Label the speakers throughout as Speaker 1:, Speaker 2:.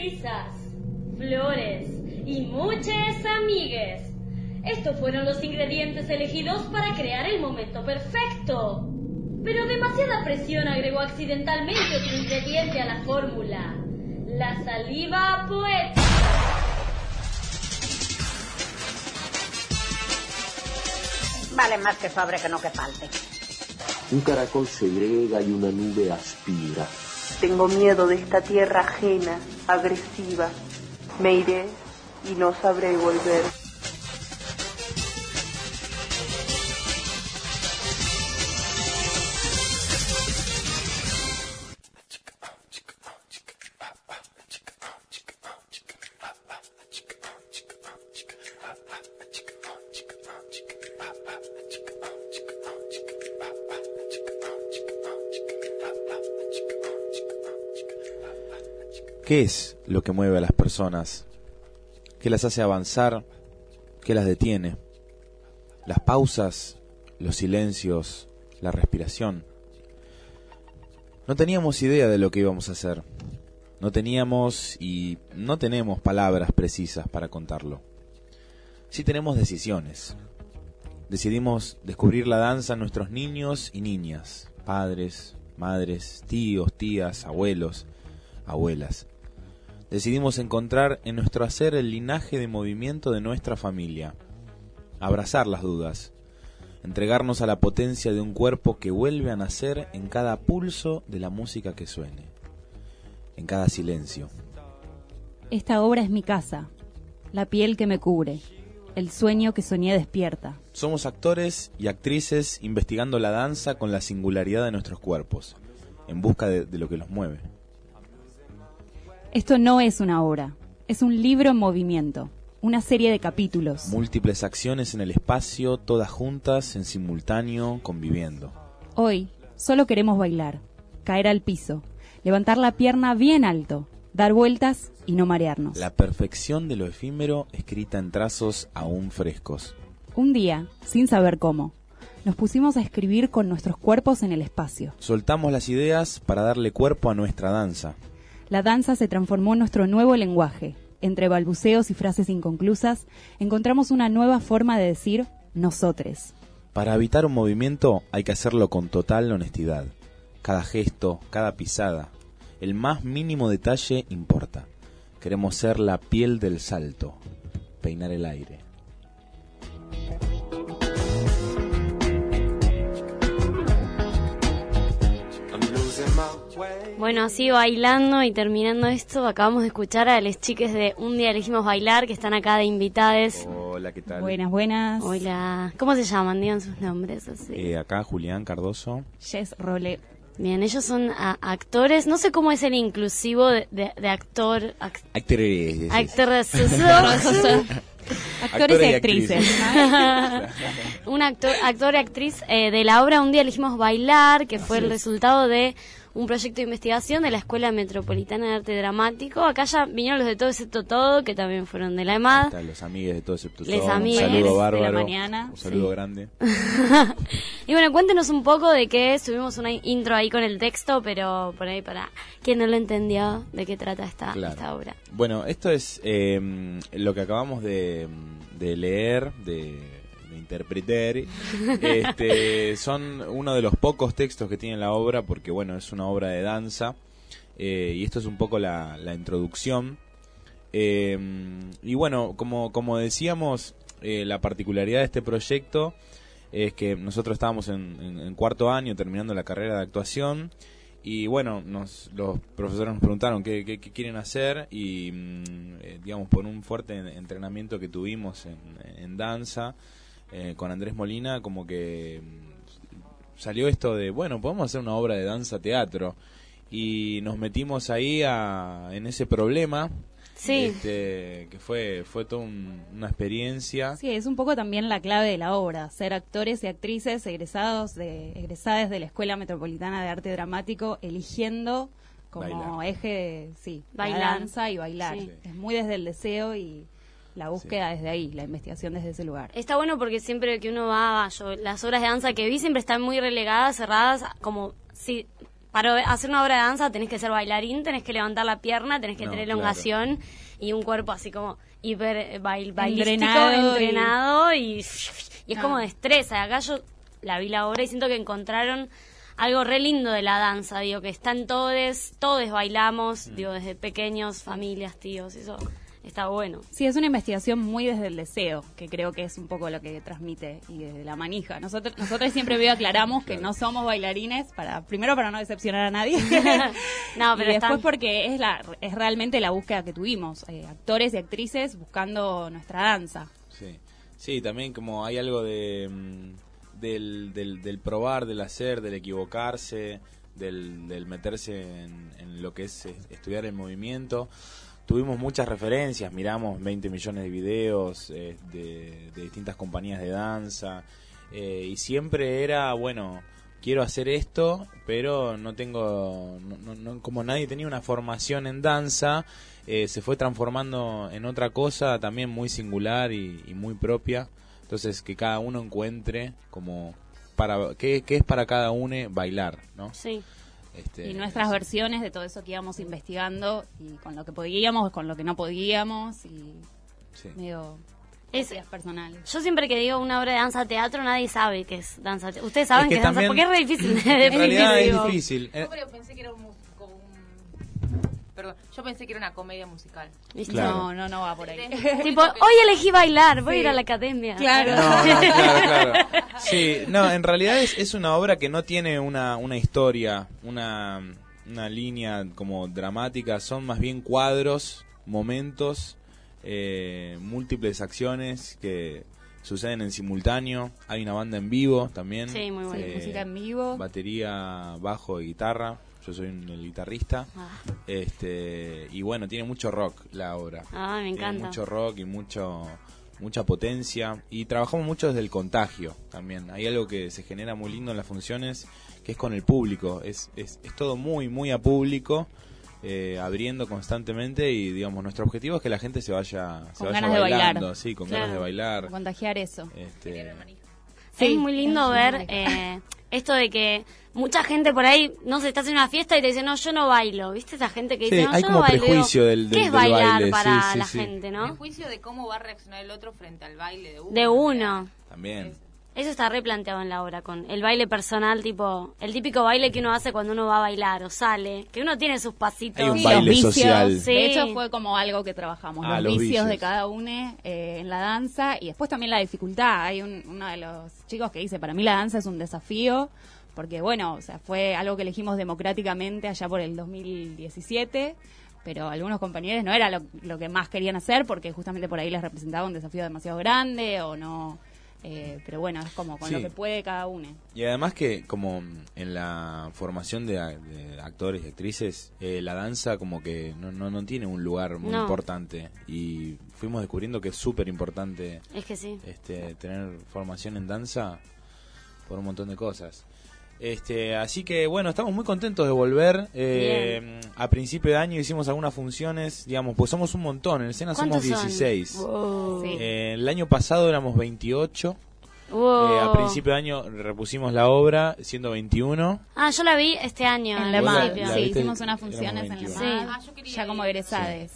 Speaker 1: risas, flores y muchas amigues. Estos fueron los ingredientes elegidos para crear el momento perfecto. Pero demasiada presión agregó accidentalmente otro ingrediente a la fórmula. La saliva poética.
Speaker 2: Vale más que sobre que no que falte.
Speaker 3: Un caracol segrega y una nube aspira.
Speaker 4: Tengo miedo de esta tierra ajena, agresiva. Me iré y no sabré volver.
Speaker 5: ¿Qué es lo que mueve a las personas? ¿Qué las hace avanzar? ¿Qué las detiene? Las pausas, los silencios, la respiración. No teníamos idea de lo que íbamos a hacer. No teníamos y no tenemos palabras precisas para contarlo. Sí tenemos decisiones. Decidimos descubrir la danza en nuestros niños y niñas, padres, madres, tíos, tías, abuelos, abuelas decidimos encontrar en nuestro hacer el linaje de movimiento de nuestra familia, abrazar las dudas, entregarnos a la potencia de un cuerpo que vuelve a nacer en cada pulso de la música que suene, en cada silencio.
Speaker 6: Esta obra es mi casa, la piel que me cubre, el sueño que soñé despierta.
Speaker 5: Somos actores y actrices investigando la danza con la singularidad de nuestros cuerpos, en busca de, de lo que los mueve.
Speaker 6: Esto no es una obra, es un libro en movimiento, una serie de capítulos.
Speaker 5: Múltiples acciones en el espacio, todas juntas, en simultáneo, conviviendo.
Speaker 6: Hoy solo queremos bailar, caer al piso, levantar la pierna bien alto, dar vueltas y no marearnos.
Speaker 5: La perfección de lo efímero escrita en trazos aún frescos.
Speaker 6: Un día, sin saber cómo, nos pusimos a escribir con nuestros cuerpos en el espacio.
Speaker 5: Soltamos las ideas para darle cuerpo a nuestra danza
Speaker 6: la danza se transformó en nuestro nuevo lenguaje. Entre balbuceos y frases inconclusas, encontramos una nueva forma de decir nosotres.
Speaker 5: Para evitar un movimiento hay que hacerlo con total honestidad. Cada gesto, cada pisada, el más mínimo detalle importa. Queremos ser la piel del salto, peinar el aire.
Speaker 1: Bueno, así bailando y terminando esto, acabamos de escuchar a los chiques de Un día elegimos bailar, que están acá de invitades.
Speaker 5: Hola, ¿qué tal?
Speaker 6: Buenas, buenas.
Speaker 1: Hola. ¿Cómo se llaman? Digan sus nombres así.
Speaker 5: Eh, acá Julián Cardoso.
Speaker 6: Jess Role.
Speaker 1: Bien, ellos son actores, no sé cómo es el inclusivo de, actor...
Speaker 5: actores.
Speaker 1: Actores.
Speaker 6: Actores y actrices.
Speaker 1: Un actor, actor y actriz eh, de la obra Un día elegimos bailar, que fue el resultado de un proyecto de investigación de la Escuela Metropolitana de Arte Dramático. Acá ya vinieron los de todo excepto todo, que también fueron de la EMAD.
Speaker 5: los amigos de todo excepto
Speaker 1: todo.
Speaker 5: un
Speaker 1: saludo
Speaker 5: bárbaro.
Speaker 6: mañana.
Speaker 5: Un saludo grande.
Speaker 1: y bueno, cuéntenos un poco de qué subimos una intro ahí con el texto, pero por ahí para quien no lo entendió, de qué trata esta, esta obra.
Speaker 5: Bueno, esto es eh, lo que acabamos de, de leer, de interpretar, este, son uno de los pocos textos que tiene la obra, porque bueno, es una obra de danza, eh, y esto es un poco la, introducción. Eh, y bueno, como, como decíamos, eh, la particularidad de este proyecto es que nosotros estábamos en, cuarto año terminando la carrera de actuación. Y bueno, nos, los profesores nos preguntaron qué, qué, quieren hacer. Y mm, digamos por un fuerte entrenamiento que tuvimos en, en danza, eh, con Andrés Molina, como que mm, salió esto de, bueno, podemos hacer una obra de danza teatro. Y nos metimos ahí a, en ese problema.
Speaker 1: Sí.
Speaker 5: Este, que fue, fue toda una experiencia.
Speaker 6: Sí, es un poco también la clave de la obra, ser actores y actrices egresados de, egresadas de la Escuela Metropolitana de Arte Dramático, eligiendo como eje, sí, la danza y bailar. Es muy desde el deseo y, la búsqueda desde ahí, la investigación desde ese lugar.
Speaker 1: Está bueno porque siempre que uno va, yo, las obras de danza que vi siempre están muy relegadas, cerradas, como si para hacer una obra de danza tenés que ser bailarín, tenés que levantar la pierna, tenés que
Speaker 5: No,
Speaker 1: tener
Speaker 5: claro.
Speaker 1: elongación y un cuerpo así como hiper bail, bailístico,
Speaker 6: Entrenado y-
Speaker 1: entrenado y, y es
Speaker 6: Ah.
Speaker 1: como destreza. Acá yo la vi la obra y siento que encontraron algo re lindo de la danza, digo, que están todos, todos bailamos,
Speaker 5: Mm.
Speaker 1: digo, desde pequeños, familias, tíos, eso está bueno.
Speaker 6: Sí, es una investigación muy desde el deseo, que creo que es un poco lo que transmite y desde la manija. Nosotros, nosotros siempre veo aclaramos que no somos bailarines para primero para no decepcionar a nadie.
Speaker 1: No, pero
Speaker 6: y después
Speaker 1: están-
Speaker 6: porque es la es realmente la búsqueda que tuvimos, eh, actores y actrices buscando nuestra danza.
Speaker 5: Sí, sí, también como hay algo de mm, del, del, del probar, del hacer, del equivocarse, del, del meterse en, en lo que es eh, estudiar el movimiento. Tuvimos muchas referencias, miramos 20 millones de videos eh, de, distintas compañías de danza eh, y siempre era, bueno, quiero hacer esto, pero no tengo, no- no- como nadie tenía una formación en danza, eh, se fue transformando en otra cosa también muy singular y, y muy propia. Entonces que cada uno encuentre como para qué, qué es para cada uno bailar, ¿no?
Speaker 1: Sí.
Speaker 6: Y
Speaker 5: Este,
Speaker 6: nuestras versiones de todo eso que íbamos investigando y con lo que podíamos, con lo que no podíamos y
Speaker 5: sí.
Speaker 6: medio
Speaker 1: Es-
Speaker 6: copias personales.
Speaker 1: Yo siempre que digo una obra de danza teatro, nadie sabe qué es danza teatro. Ustedes saben
Speaker 5: Es
Speaker 1: que,
Speaker 5: que
Speaker 1: es danza, porque es re difícil de
Speaker 5: En realidad
Speaker 1: definir,
Speaker 5: es difícil.
Speaker 7: Yo pensé que era un músico, un... Perdón, yo pensé que era una comedia musical.
Speaker 1: ¿Viste?
Speaker 5: Claro.
Speaker 6: No, no, no va por ahí.
Speaker 1: Tipo, hoy elegí bailar, voy a ir a la academia.
Speaker 6: Claro.
Speaker 5: No, no, claro, claro. Sí, no, en realidad es, es una obra que no tiene una, una historia, una, una línea como dramática, son más bien cuadros, momentos, eh, múltiples acciones que suceden en simultáneo. Hay una banda en vivo también.
Speaker 1: Sí, muy bueno.
Speaker 6: Sí,
Speaker 5: Eh,
Speaker 6: música en vivo.
Speaker 5: Batería, bajo y guitarra. Yo soy un- el guitarrista.
Speaker 1: Ah,
Speaker 5: Este, y bueno, tiene mucho rock la obra.
Speaker 1: Ah, me
Speaker 5: Tiene
Speaker 1: encanta.
Speaker 5: mucho rock y mucho mucha potencia y trabajamos mucho desde el contagio también. Hay algo que se genera muy lindo en las funciones que es con el público. Es, es, es todo muy, muy a público, eh, abriendo constantemente y digamos, nuestro objetivo es que la gente se vaya, se
Speaker 6: Con
Speaker 5: vaya
Speaker 6: ganas de
Speaker 5: bailando,
Speaker 6: bailar.
Speaker 5: sí, con
Speaker 1: Claro.
Speaker 5: ganas de bailar.
Speaker 6: Contagiar eso.
Speaker 5: Este,
Speaker 1: es muy lindo ver eh, esto de que mucha gente por ahí, no sé, estás en una fiesta y te dice, no, yo no bailo. ¿Viste esa gente que
Speaker 5: Sí,
Speaker 1: dice, no,
Speaker 5: hay
Speaker 1: yo
Speaker 5: como
Speaker 1: no bailo?
Speaker 5: prejuicio del-
Speaker 1: ¿Qué
Speaker 5: del-
Speaker 1: es
Speaker 5: del
Speaker 1: bailar
Speaker 5: baile?
Speaker 1: para
Speaker 5: Sí, sí,
Speaker 1: la
Speaker 5: sí.
Speaker 1: gente,
Speaker 7: En
Speaker 1: no?
Speaker 7: juicio de cómo va a reaccionar el otro frente al baile de uno.
Speaker 1: De uno.
Speaker 5: también.
Speaker 1: Eso está replanteado en la obra, con el baile personal, tipo, el típico baile que uno hace cuando uno va a bailar o sale, que uno tiene sus pasitos.
Speaker 5: Hay un
Speaker 6: Sí,
Speaker 5: baile
Speaker 6: los vicios.
Speaker 5: social.
Speaker 1: Sí.
Speaker 6: De hecho, fue como algo que trabajamos,
Speaker 5: Ah,
Speaker 6: los,
Speaker 5: los
Speaker 6: vicios,
Speaker 5: vicios.
Speaker 6: de cada uno eh, en la danza y después también la dificultad. Hay un, uno de los chicos que dice, para mí la danza es un desafío, porque bueno, o sea, fue algo que elegimos democráticamente allá por el 2017, pero algunos compañeros no era lo, lo que más querían hacer porque justamente por ahí les representaba un desafío demasiado grande o no... eh, pero bueno, es como con
Speaker 5: Sí.
Speaker 6: lo que puede cada uno.
Speaker 5: Y además que como en la formación de, de actores y actrices, eh, la danza como que no, no, no tiene un lugar muy
Speaker 1: No.
Speaker 5: importante y fuimos descubriendo que es súper importante
Speaker 1: Es que sí.
Speaker 5: este, tener formación en danza por un montón de cosas. Este, así que bueno, estamos muy contentos de volver. Eh, a principio de año hicimos algunas funciones, digamos, pues somos un montón, en escena somos
Speaker 1: ¿Cuántos son?
Speaker 5: 16.
Speaker 1: Wow.
Speaker 6: Sí.
Speaker 5: Eh, el año pasado éramos 28.
Speaker 1: Wow.
Speaker 5: Eh, a principio de año repusimos la obra siendo 21.
Speaker 1: Ah, yo la vi este año.
Speaker 6: En
Speaker 1: al
Speaker 6: la
Speaker 5: la-
Speaker 6: sí,
Speaker 5: viste,
Speaker 6: hicimos unas funciones en la
Speaker 5: 21.
Speaker 1: Sí.
Speaker 7: Ah, yo
Speaker 6: ya como egresades.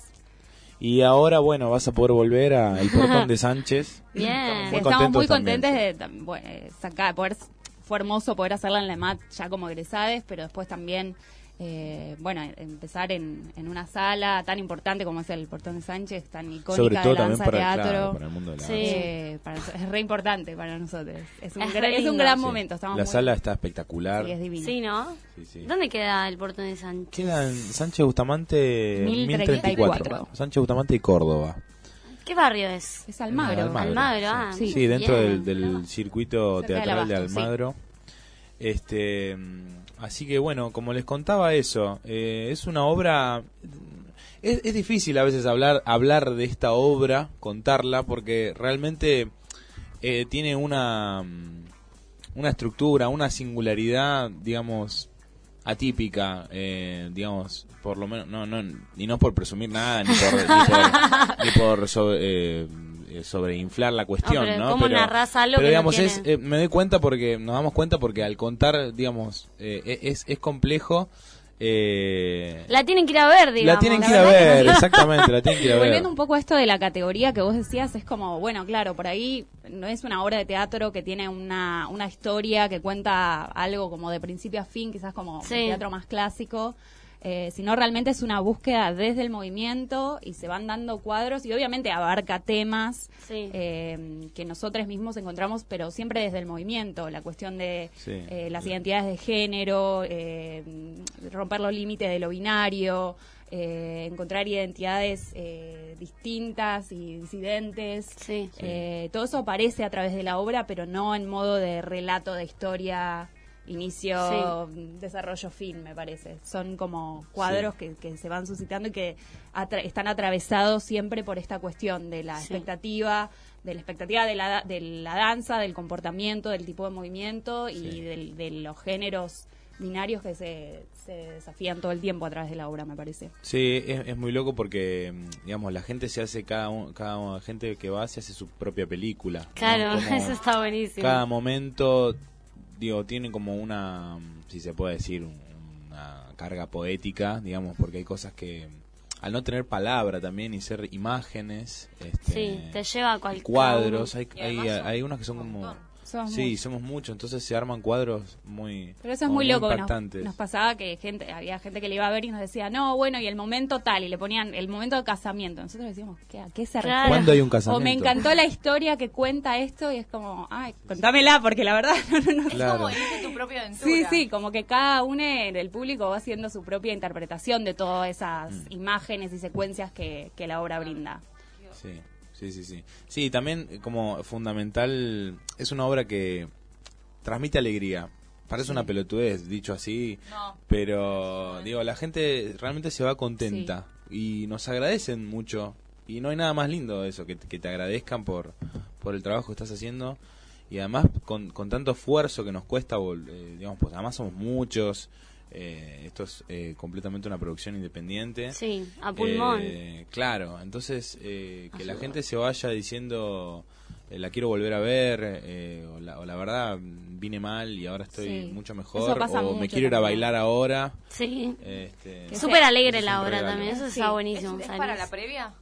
Speaker 5: Y ahora, bueno, vas a poder volver a El Portón de Sánchez.
Speaker 1: Bien.
Speaker 5: Estamos muy
Speaker 6: estamos muy
Speaker 5: contentos
Speaker 6: contentes
Speaker 5: también,
Speaker 6: de bueno, sacar, poder, fue hermoso poder hacerla en la MAT ya como egresades, pero después también, eh, bueno, empezar en, en una sala tan importante como es el Portón de Sánchez, tan icónica
Speaker 5: Sobre todo
Speaker 6: de danza
Speaker 5: para,
Speaker 6: teatro.
Speaker 5: claro, para el mundo de la
Speaker 1: Sí.
Speaker 6: Eh, para es re importante para nosotros. Es un,
Speaker 1: Es
Speaker 6: es gran
Speaker 5: Sí.
Speaker 6: momento. Estamos
Speaker 5: La
Speaker 6: muy-
Speaker 5: sala está espectacular.
Speaker 6: sí, es divino.
Speaker 1: Sí, ¿no?
Speaker 5: Sí, sí.
Speaker 1: ¿Dónde queda el portón de Sánchez?
Speaker 5: Queda en Sánchez Bustamante
Speaker 6: 1034.
Speaker 5: 1034. Sánchez Bustamante y Córdoba.
Speaker 1: ¿Qué barrio es?
Speaker 6: Es Almagro.
Speaker 5: Almagro.
Speaker 1: Almagro, ah.
Speaker 5: Sí,
Speaker 6: Sí.
Speaker 5: dentro
Speaker 1: Bien.
Speaker 5: del, del circuito
Speaker 6: Cerca
Speaker 5: teatral de
Speaker 6: Abasto.
Speaker 5: Almagro. Este, mm, así que bueno, como les contaba eso, eh, es una obra. Es, es difícil a veces hablar hablar de esta obra, contarla, porque realmente eh, tiene una mm, una estructura, una singularidad, digamos atípica, eh, digamos, por lo menos, no, no, y no por presumir nada, ni por, ni por, ni por so- eh, eh, sobreinflar la cuestión,
Speaker 1: No, pero
Speaker 5: ¿no?
Speaker 1: ¿cómo narrás algo
Speaker 5: pero
Speaker 1: que no
Speaker 5: digamos, es, eh, me doy cuenta porque, nos damos cuenta porque al contar, digamos, eh, es, es complejo. Eh,
Speaker 1: La tienen que ir a ver, digamos.
Speaker 5: la tienen que ir a ver, exactamente, la tienen que ir a ver.
Speaker 6: Volviendo un poco a esto de la categoría que vos decías, es como, bueno, claro, por ahí no es una obra de teatro que tiene una, una historia que cuenta algo como de principio a fin, quizás como
Speaker 1: Sí.
Speaker 6: un teatro más clásico, eh, sino realmente es una búsqueda desde el movimiento y se van dando cuadros y obviamente abarca temas
Speaker 1: Sí.
Speaker 6: eh, que nosotros mismos encontramos, pero siempre desde el movimiento, la cuestión de
Speaker 5: Sí.
Speaker 6: eh, las identidades de género, eh, romper los límites de lo binario, eh, encontrar identidades eh, distintas y disidentes.
Speaker 1: Sí.
Speaker 6: Eh, todo eso aparece a través de la obra, pero no en modo de relato de historia, inicio, desarrollo, fin, me parece. Son como cuadros que, que se van suscitando y que atra- están atravesados siempre por esta cuestión de la
Speaker 1: Sí.
Speaker 6: expectativa, de la expectativa de la, de la danza, del comportamiento, del tipo de movimiento y
Speaker 5: Sí.
Speaker 6: del- de los géneros binarios que se, se desafían todo el tiempo a través de la obra, me parece.
Speaker 5: Sí, es, es muy loco porque, mm, digamos, la gente se hace, cada, un- cada gente que va se hace su propia película. ¿no?
Speaker 1: Claro,
Speaker 5: Como
Speaker 1: eso está buenísimo.
Speaker 5: Cada momento, digo, tiene como una, si se puede decir, un- una carga poética, digamos, porque hay cosas que, al no tener palabra también y ser imágenes, este,
Speaker 1: Sí, te lleva a cualquier
Speaker 5: cuadros, hay, hay, hay unos que son
Speaker 7: un
Speaker 5: como...
Speaker 6: Somos
Speaker 5: Sí,
Speaker 6: muchos.
Speaker 5: somos muchos, entonces se arman cuadros muy
Speaker 6: Pero eso es muy loco. Nos, nos pasaba que gente, había gente que le iba a ver y nos decía, no, bueno, y el momento tal, y le ponían el momento de casamiento. Nosotros decíamos, ¿qué, ¿a qué se refiere?
Speaker 5: ¿Cuándo hay un
Speaker 6: O
Speaker 5: casamiento?
Speaker 6: me encantó la historia que cuenta esto y es como, ay, contámela, porque la verdad no, no, no.
Speaker 7: Es como elige tu propia aventura.
Speaker 6: Sí, sí, como que cada uno del público va haciendo su propia interpretación de todas esas
Speaker 5: Mm.
Speaker 6: imágenes y secuencias que, que la obra brinda.
Speaker 5: Sí, sí, sí, sí. Sí, también eh, como fundamental, es una obra que transmite alegría. Parece una pelotudez, dicho así,
Speaker 7: No.
Speaker 5: pero digo, la gente realmente se va contenta y nos agradecen mucho. Y no hay nada más lindo de eso, que, que te agradezcan por, por el trabajo que estás haciendo. Y además con, con tanto esfuerzo que nos cuesta, eh, digamos, pues además somos muchos. Eh, esto es eh, completamente una producción independiente.
Speaker 1: Sí, a pulmón.
Speaker 5: Eh, claro, entonces eh, que la gente se vaya diciendo eh, la quiero volver a ver eh, o, la, o la verdad vine mal y ahora estoy
Speaker 6: Sí.
Speaker 5: mucho mejor o me quiero ir a bailar ahora.
Speaker 1: sí.
Speaker 5: Este,
Speaker 1: Súper alegre
Speaker 5: es
Speaker 1: la obra
Speaker 5: regalo.
Speaker 1: también, eso
Speaker 6: Sí.
Speaker 1: está
Speaker 7: ¿Es,
Speaker 1: buenísimo.
Speaker 7: es
Speaker 1: Salis.
Speaker 7: para la previa?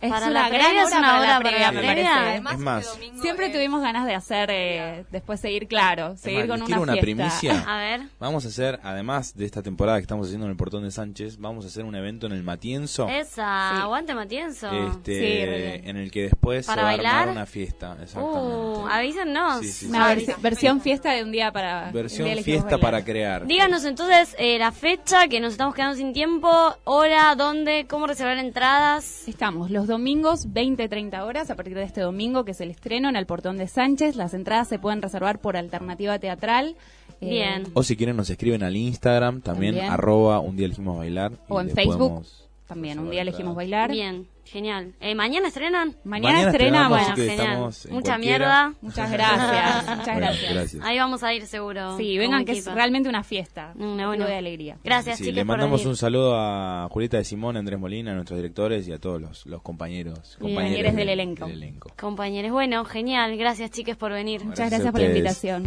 Speaker 6: Es
Speaker 1: Para
Speaker 6: una
Speaker 1: la
Speaker 6: gran
Speaker 1: previa, es
Speaker 6: hora
Speaker 1: una hora para la previa.
Speaker 7: Además,
Speaker 5: Es más,
Speaker 7: este
Speaker 6: Siempre
Speaker 7: es-
Speaker 6: tuvimos ganas de hacer, eh, después seguir, claro, seguir
Speaker 5: más,
Speaker 6: con una
Speaker 5: quiero una
Speaker 6: fiesta.
Speaker 5: primicia.
Speaker 1: A ver.
Speaker 5: Vamos a hacer, además de esta temporada que estamos haciendo en el Portón de Sánchez, vamos a hacer un evento en el Matienzo.
Speaker 1: Esa,
Speaker 6: Sí.
Speaker 1: aguante Matienzo.
Speaker 5: Este,
Speaker 6: Sí,
Speaker 5: en el que después
Speaker 1: ¿Para
Speaker 5: se va a
Speaker 1: bailar?
Speaker 5: armar una fiesta. Exactamente.
Speaker 1: Uh, avísennos.
Speaker 5: Sí, sí, sí.
Speaker 6: Una
Speaker 1: Ay,
Speaker 6: versi- versión fiesta de un día para...
Speaker 5: Versión
Speaker 6: día
Speaker 5: fiesta para crear.
Speaker 1: Díganos entonces eh, la fecha, que nos estamos quedando sin tiempo, hora, dónde, cómo reservar entradas.
Speaker 6: Estamos los domingos 20-30 horas a partir de este domingo que es el estreno en el Portón de Sánchez. Las entradas se pueden reservar por alternativa teatral. eh,
Speaker 1: Bien.
Speaker 5: O si quieren nos escriben al Instagram, también,
Speaker 6: También.
Speaker 5: arroba un día elegimos bailar.
Speaker 6: O en Facebook. También, un día elegimos bailar.
Speaker 1: Bien, genial. Eh, ¿Mañana estrenan?
Speaker 6: Mañana,
Speaker 5: Mañana
Speaker 6: estrenamos.
Speaker 1: Bueno, genial. Mucha
Speaker 5: cualquiera.
Speaker 1: mierda.
Speaker 6: Muchas gracias. Muchas
Speaker 5: Bueno,
Speaker 6: gracias.
Speaker 5: gracias.
Speaker 1: Ahí vamos a ir seguro.
Speaker 6: Sí, vengan que es realmente una fiesta. Un
Speaker 1: bueno.
Speaker 6: motivo de alegría.
Speaker 1: Gracias,
Speaker 5: Sí,
Speaker 1: chicos,
Speaker 5: le mandamos un saludo a Julieta de Simón, Andrés Molina, a nuestros directores y a todos los, los compañeros.
Speaker 6: Compañeros del elenco.
Speaker 5: del elenco.
Speaker 1: Compañeros, bueno, genial. Gracias, chicas, por venir.
Speaker 6: Muchas
Speaker 5: Gracias
Speaker 6: por la invitación.